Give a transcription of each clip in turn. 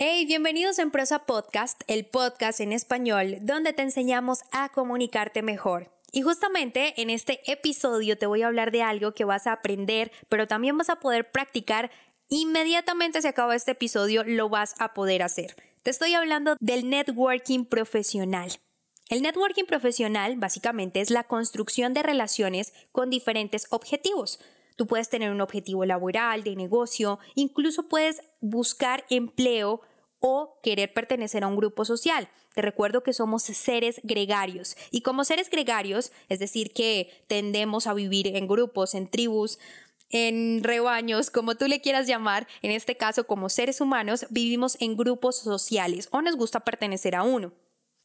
Hey, bienvenidos en Prosa Podcast, el podcast en español donde te enseñamos a comunicarte mejor. Y justamente en este episodio te voy a hablar de algo que vas a aprender, pero también vas a poder practicar. Inmediatamente se acaba este episodio, lo vas a poder hacer. Te estoy hablando del networking profesional. El networking profesional básicamente es la construcción de relaciones con diferentes objetivos. Tú puedes tener un objetivo laboral, de negocio, incluso puedes buscar empleo o querer pertenecer a un grupo social. Te recuerdo que somos seres gregarios y como seres gregarios, es decir, que tendemos a vivir en grupos, en tribus, en rebaños, como tú le quieras llamar, en este caso como seres humanos, vivimos en grupos sociales o nos gusta pertenecer a uno.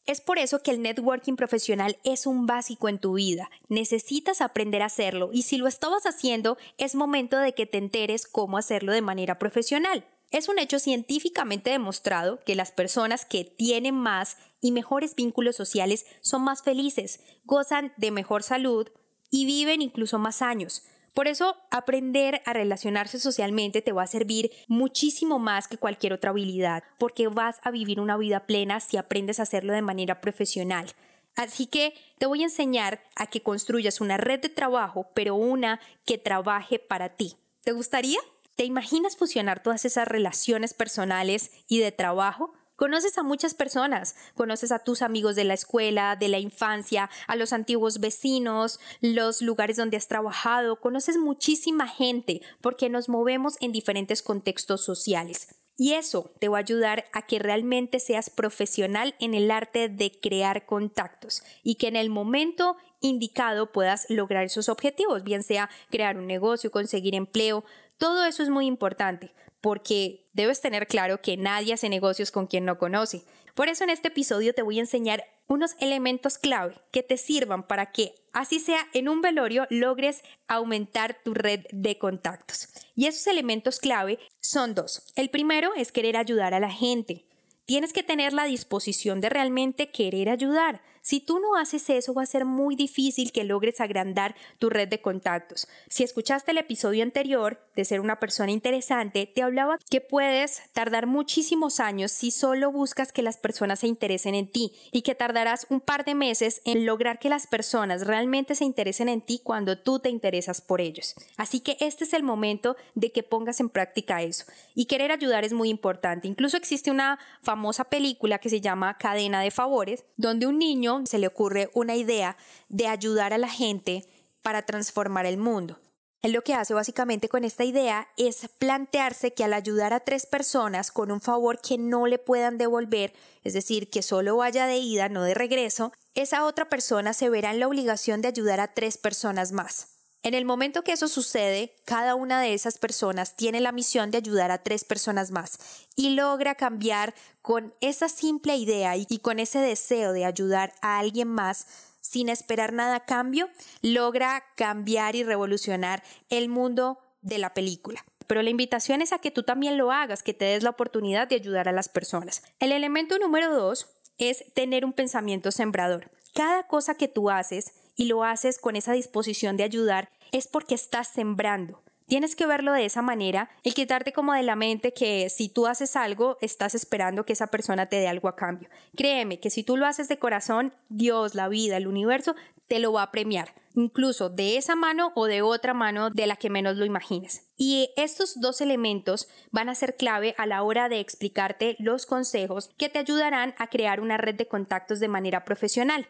Es por eso que el networking profesional es un básico en tu vida. Necesitas aprender a hacerlo y si lo estabas haciendo, es momento de que te enteres cómo hacerlo de manera profesional. Es un hecho científicamente demostrado que las personas que tienen más y mejores vínculos sociales son más felices, gozan de mejor salud y viven incluso más años. Por eso, aprender a relacionarse socialmente te va a servir muchísimo más que cualquier otra habilidad, porque vas a vivir una vida plena si aprendes a hacerlo de manera profesional. Así que te voy a enseñar a que construyas una red de trabajo, pero una que trabaje para ti. ¿Te gustaría? ¿Te imaginas fusionar todas esas relaciones personales y de trabajo? Conoces a muchas personas, conoces a tus amigos de la escuela, de la infancia, a los antiguos vecinos, los lugares donde has trabajado, conoces muchísima gente porque nos movemos en diferentes contextos sociales. Y eso te va a ayudar a que realmente seas profesional en el arte de crear contactos y que en el momento indicado puedas lograr esos objetivos, bien sea crear un negocio, conseguir empleo, todo eso es muy importante porque debes tener claro que nadie hace negocios con quien no conoce. Por eso en este episodio te voy a enseñar unos elementos clave que te sirvan para que, así sea en un velorio, logres aumentar tu red de contactos. Y esos elementos clave son dos. El primero es querer ayudar a la gente. Tienes que tener la disposición de realmente querer ayudar. Si tú no haces eso, va a ser muy difícil que logres agrandar tu red de contactos. Si escuchaste el episodio anterior de ser una persona interesante, te hablaba que puedes tardar muchísimos años si solo buscas que las personas se interesen en ti y que tardarás un par de meses en lograr que las personas realmente se interesen en ti cuando tú te interesas por ellos. Así que este es el momento de que pongas en práctica eso. Y querer ayudar es muy importante. Incluso existe una famosa película que se llama Cadena de Favores, donde un niño se le ocurre una idea de ayudar a la gente para transformar el mundo. Él lo que hace básicamente con esta idea es plantearse que al ayudar a tres personas con un favor que no le puedan devolver, es decir, que solo vaya de ida, no de regreso, esa otra persona se verá en la obligación de ayudar a tres personas más. En el momento que eso sucede, cada una de esas personas tiene la misión de ayudar a tres personas más y logra cambiar con esa simple idea y con ese deseo de ayudar a alguien más sin esperar nada a cambio, logra cambiar y revolucionar el mundo de la película. Pero la invitación es a que tú también lo hagas, que te des la oportunidad de ayudar a las personas. El elemento número dos es tener un pensamiento sembrador. Cada cosa que tú haces y lo haces con esa disposición de ayudar es porque estás sembrando. Tienes que verlo de esa manera, el quitarte como de la mente que si tú haces algo, estás esperando que esa persona te dé algo a cambio. Créeme que si tú lo haces de corazón, Dios, la vida, el universo, te lo va a premiar, incluso de esa mano o de otra mano de la que menos lo imagines. Y estos dos elementos van a ser clave a la hora de explicarte los consejos que te ayudarán a crear una red de contactos de manera profesional.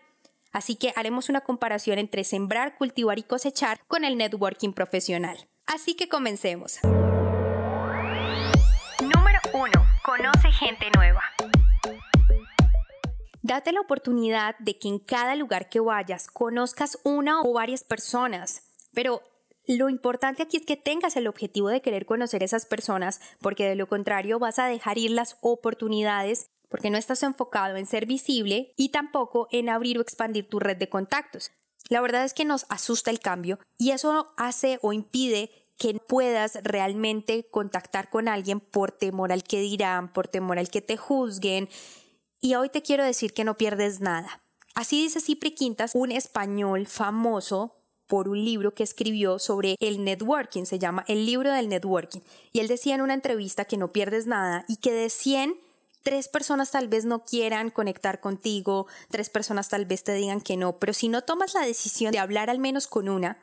Así que haremos una comparación entre sembrar, cultivar y cosechar con el networking profesional. Así que comencemos. Número 1. Conoce gente nueva. Date la oportunidad de que en cada lugar que vayas conozcas una o varias personas. Pero lo importante aquí es que tengas el objetivo de querer conocer a esas personas, porque de lo contrario vas a dejar ir las oportunidades porque no estás enfocado en ser visible y tampoco en abrir o expandir tu red de contactos. La verdad es que nos asusta el cambio y eso hace o impide que puedas realmente contactar con alguien por temor al que dirán, por temor al que te juzguen. Y hoy te quiero decir que no pierdes nada. Así dice Cipri Quintas, un español famoso por un libro que escribió sobre el networking, se llama El libro del networking. Y él decía en una entrevista que no pierdes nada y que de 100 tres personas tal vez no quieran conectar contigo, tres personas tal vez te digan que no, pero si no tomas la decisión de hablar al menos con una,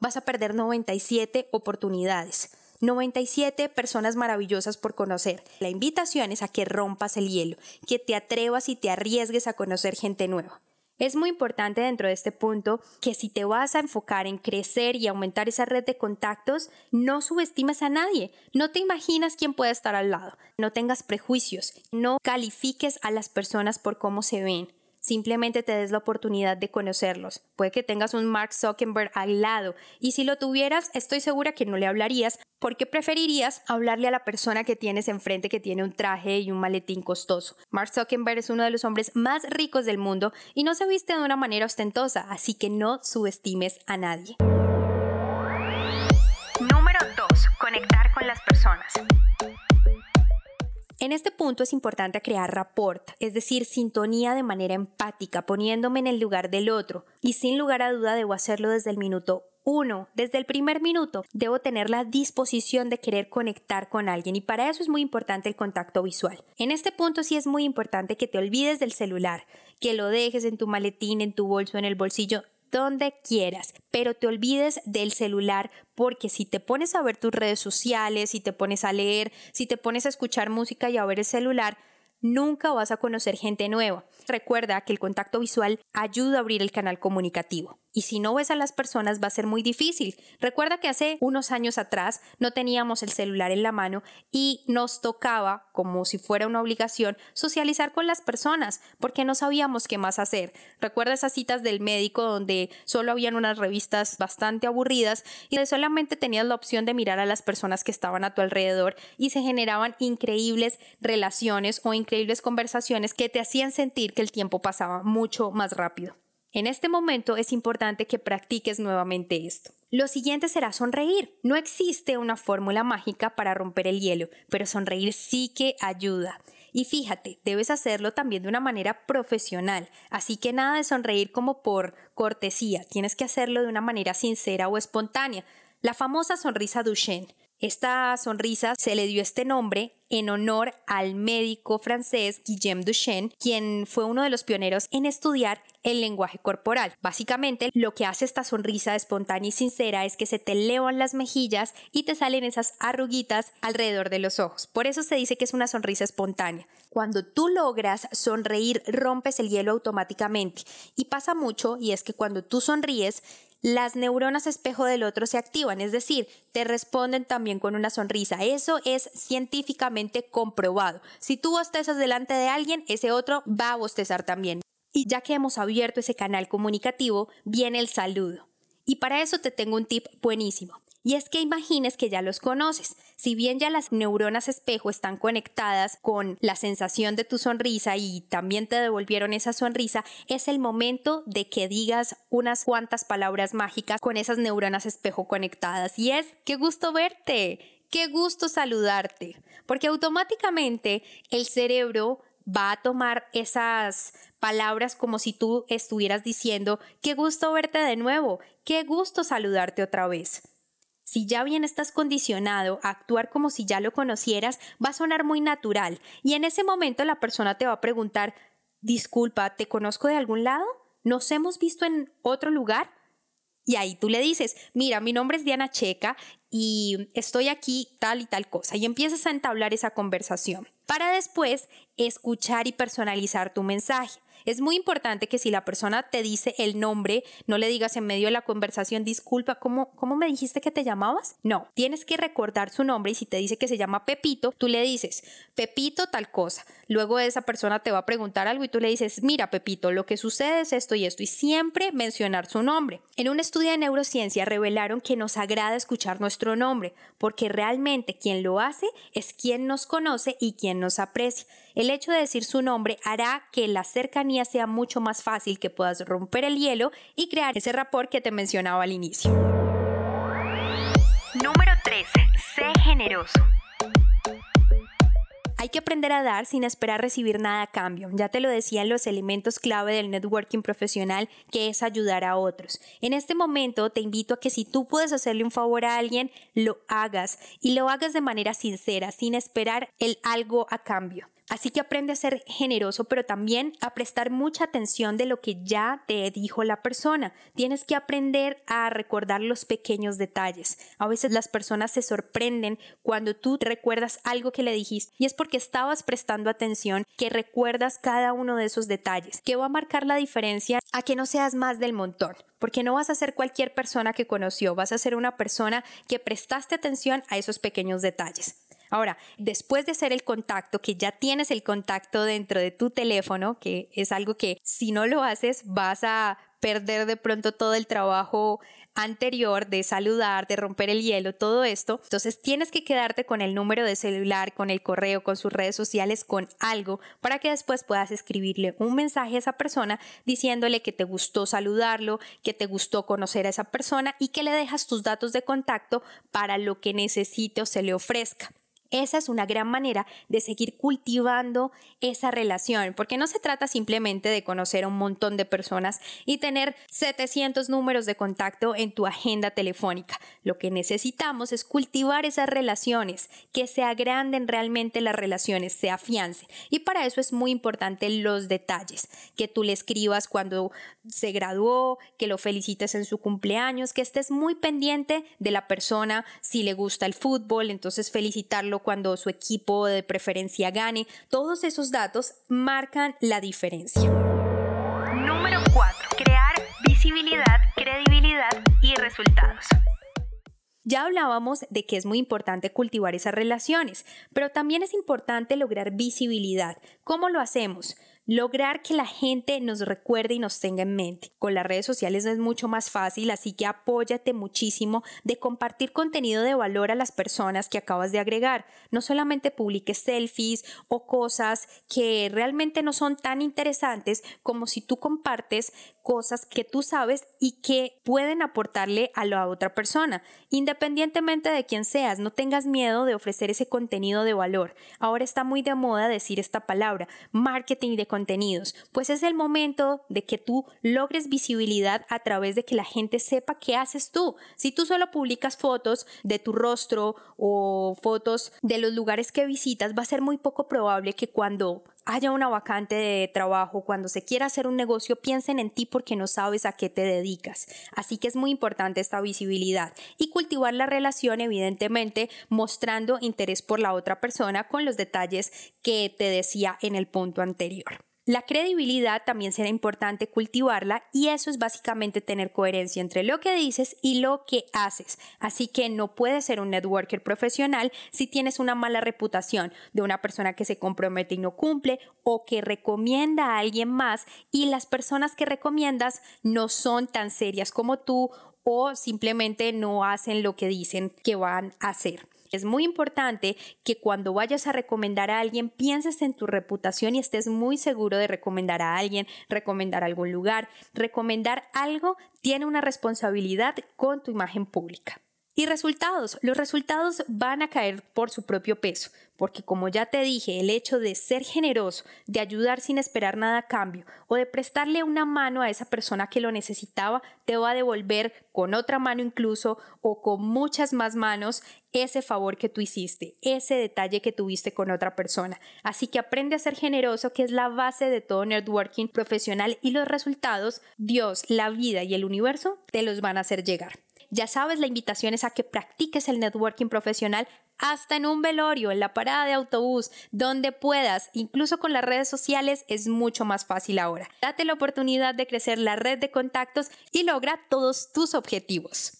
vas a perder 97 oportunidades. 97 personas maravillosas por conocer. La invitación es a que rompas el hielo, que te atrevas y te arriesgues a conocer gente nueva. Es muy importante dentro de este punto que si te vas a enfocar en crecer y aumentar esa red de contactos, no subestimes a nadie, no te imaginas quién puede estar al lado, no tengas prejuicios, no califiques a las personas por cómo se ven, simplemente te des la oportunidad de conocerlos. Puede que tengas un Mark Zuckerberg al lado y si lo tuvieras, estoy segura que no le hablarías porque preferirías hablarle a la persona que tienes enfrente que tiene un traje y un maletín costoso. Mark Zuckerberg es uno de los hombres más ricos del mundo y no se viste de una manera ostentosa, así que no subestimes a nadie. Número 2. Conectar con las personas. En este punto es importante crear rapport, es decir, sintonía de manera empática, poniéndome en el lugar del otro. Y sin lugar a duda debo hacerlo desde el minuto uno, desde el primer minuto, debo tener la disposición de querer conectar con alguien y para eso es muy importante el contacto visual. En este punto sí es muy importante que te olvides del celular, que lo dejes en tu maletín, en tu bolso, en el bolsillo donde quieras, pero te olvides del celular porque si te pones a ver tus redes sociales, si te pones a leer, si te pones a escuchar música y a ver el celular, nunca vas a conocer gente nueva. Recuerda que el contacto visual ayuda a abrir el canal comunicativo. Y si no ves a las personas va a ser muy difícil. Recuerda que hace unos años atrás no teníamos el celular en la mano y nos tocaba, como si fuera una obligación, socializar con las personas porque no sabíamos qué más hacer. Recuerda esas citas del médico donde solo habían unas revistas bastante aburridas y solamente tenías la opción de mirar a las personas que estaban a tu alrededor y se generaban increíbles relaciones o increíbles conversaciones que te hacían sentir que el tiempo pasaba mucho más rápido. En este momento es importante que practiques nuevamente esto. Lo siguiente será sonreír. No existe una fórmula mágica para romper el hielo, pero sonreír sí que ayuda. Y fíjate, debes hacerlo también de una manera profesional, así que nada de sonreír como por cortesía, tienes que hacerlo de una manera sincera o espontánea. La famosa sonrisa Duchenne. Esta sonrisa se le dio este nombre en honor al médico francés Guillaume Duchenne, quien fue uno de los pioneros en estudiar el lenguaje corporal. Básicamente, lo que hace esta sonrisa espontánea y sincera es que se te elevan las mejillas y te salen esas arruguitas alrededor de los ojos. Por eso se dice que es una sonrisa espontánea. Cuando tú logras sonreír, rompes el hielo automáticamente. Y pasa mucho, y es que cuando tú sonríes, las neuronas espejo del otro se activan, es decir, te responden también con una sonrisa. Eso es científicamente comprobado. Si tú bostezas delante de alguien, ese otro va a bostezar también. Y ya que hemos abierto ese canal comunicativo, viene el saludo. Y para eso te tengo un tip buenísimo. Y es que imagines que ya los conoces. Si bien ya las neuronas espejo están conectadas con la sensación de tu sonrisa y también te devolvieron esa sonrisa, es el momento de que digas unas cuantas palabras mágicas con esas neuronas espejo conectadas. Y es, qué gusto verte, qué gusto saludarte, porque automáticamente el cerebro va a tomar esas palabras como si tú estuvieras diciendo, qué gusto verte de nuevo, qué gusto saludarte otra vez. Si ya bien estás condicionado a actuar como si ya lo conocieras, va a sonar muy natural y en ese momento la persona te va a preguntar, disculpa, ¿te conozco de algún lado? ¿Nos hemos visto en otro lugar? Y ahí tú le dices, mira, mi nombre es Diana Checa y estoy aquí tal y tal cosa. Y empiezas a entablar esa conversación para después escuchar y personalizar tu mensaje. Es muy importante que si la persona te dice el nombre, no le digas en medio de la conversación, disculpa, ¿cómo, cómo me dijiste que te llamabas? No, tienes que recordar su nombre y si te dice que se llama Pepito, tú le dices, Pepito tal cosa. Luego esa persona te va a preguntar algo y tú le dices, mira Pepito, lo que sucede es esto y esto y siempre mencionar su nombre. En un estudio de neurociencia revelaron que nos agrada escuchar nuestro nombre porque realmente quien lo hace es quien nos conoce y quien nos aprecia. El hecho de decir su nombre hará que la cercanía sea mucho más fácil, que puedas romper el hielo y crear ese rapport que te mencionaba al inicio. Número 13. Sé generoso. Hay que aprender a dar sin esperar recibir nada a cambio. Ya te lo decía en los elementos clave del networking profesional, que es ayudar a otros. En este momento te invito a que si tú puedes hacerle un favor a alguien, lo hagas y lo hagas de manera sincera, sin esperar el algo a cambio. Así que aprende a ser generoso, pero también a prestar mucha atención de lo que ya te dijo la persona. Tienes que aprender a recordar los pequeños detalles. A veces las personas se sorprenden cuando tú recuerdas algo que le dijiste y es porque estabas prestando atención que recuerdas cada uno de esos detalles, que va a marcar la diferencia a que no seas más del montón porque no vas a ser cualquier persona que conoció, vas a ser una persona que prestaste atención a esos pequeños detalles. Ahora, después de hacer el contacto, que ya tienes el contacto dentro de tu teléfono, que es algo que si no lo haces vas a perder de pronto todo el trabajo anterior de saludar, de romper el hielo, todo esto. Entonces tienes que quedarte con el número de celular, con el correo, con sus redes sociales, con algo para que después puedas escribirle un mensaje a esa persona diciéndole que te gustó saludarlo, que te gustó conocer a esa persona y que le dejas tus datos de contacto para lo que necesite o se le ofrezca. Esa es una gran manera de seguir cultivando esa relación, porque no se trata simplemente de conocer a un montón de personas y tener 700 números de contacto en tu agenda telefónica. Lo que necesitamos es cultivar esas relaciones, que se agranden realmente las relaciones, se afiancen. Y para eso es muy importante los detalles, que tú le escribas cuando se graduó, que lo felicites en su cumpleaños, que estés muy pendiente de la persona, si le gusta el fútbol, entonces felicitarlo cuando su equipo de preferencia gane. Todos esos datos marcan la diferencia. Número 4. Crear visibilidad, credibilidad y resultados. Ya hablábamos de que es muy importante cultivar esas relaciones, pero también es importante lograr visibilidad. ¿Cómo lo hacemos? Lograr que la gente nos recuerde y nos tenga en mente. Con las redes sociales es mucho más fácil, así que apóyate muchísimo de compartir contenido de valor a las personas que acabas de agregar. No solamente publiques selfies o cosas que realmente no son tan interesantes como si tú compartes cosas que tú sabes y que pueden aportarle a la otra persona, independientemente de quién seas. No tengas miedo de ofrecer ese contenido de valor. Ahora está muy de moda decir esta palabra, marketing de contenidos, pues es el momento de que tú logres visibilidad a través de que la gente sepa qué haces tú. Si tú solo publicas fotos de tu rostro o fotos de los lugares que visitas, va a ser muy poco probable que cuando haya una vacante de trabajo, cuando se quiera hacer un negocio, piensen en ti porque no sabes a qué te dedicas. Así que es muy importante esta visibilidad y cultivar la relación, evidentemente, mostrando interés por la otra persona con los detalles que te decía en el punto anterior. La credibilidad también será importante cultivarla y eso es básicamente tener coherencia entre lo que dices y lo que haces. Así que no puedes ser un networker profesional si tienes una mala reputación de una persona que se compromete y no cumple o que recomienda a alguien más y las personas que recomiendas no son tan serias como tú o simplemente no hacen lo que dicen que van a hacer. Es muy importante que cuando vayas a recomendar a alguien pienses en tu reputación y estés muy seguro de recomendar a alguien, recomendar algún lugar. Recomendar algo tiene una responsabilidad con tu imagen pública. Y resultados, los resultados van a caer por su propio peso, porque como ya te dije, el hecho de ser generoso, de ayudar sin esperar nada a cambio o de prestarle una mano a esa persona que lo necesitaba, te va a devolver con otra mano incluso o con muchas más manos ese favor que tú hiciste, ese detalle que tuviste con otra persona. Así que aprende a ser generoso, que es la base de todo networking profesional y los resultados, Dios, la vida y el universo te los van a hacer llegar. Ya sabes, la invitación es a que practiques el networking profesional hasta en un velorio, en la parada de autobús, donde puedas, incluso con las redes sociales, es mucho más fácil ahora. Date la oportunidad de crecer la red de contactos y logra todos tus objetivos.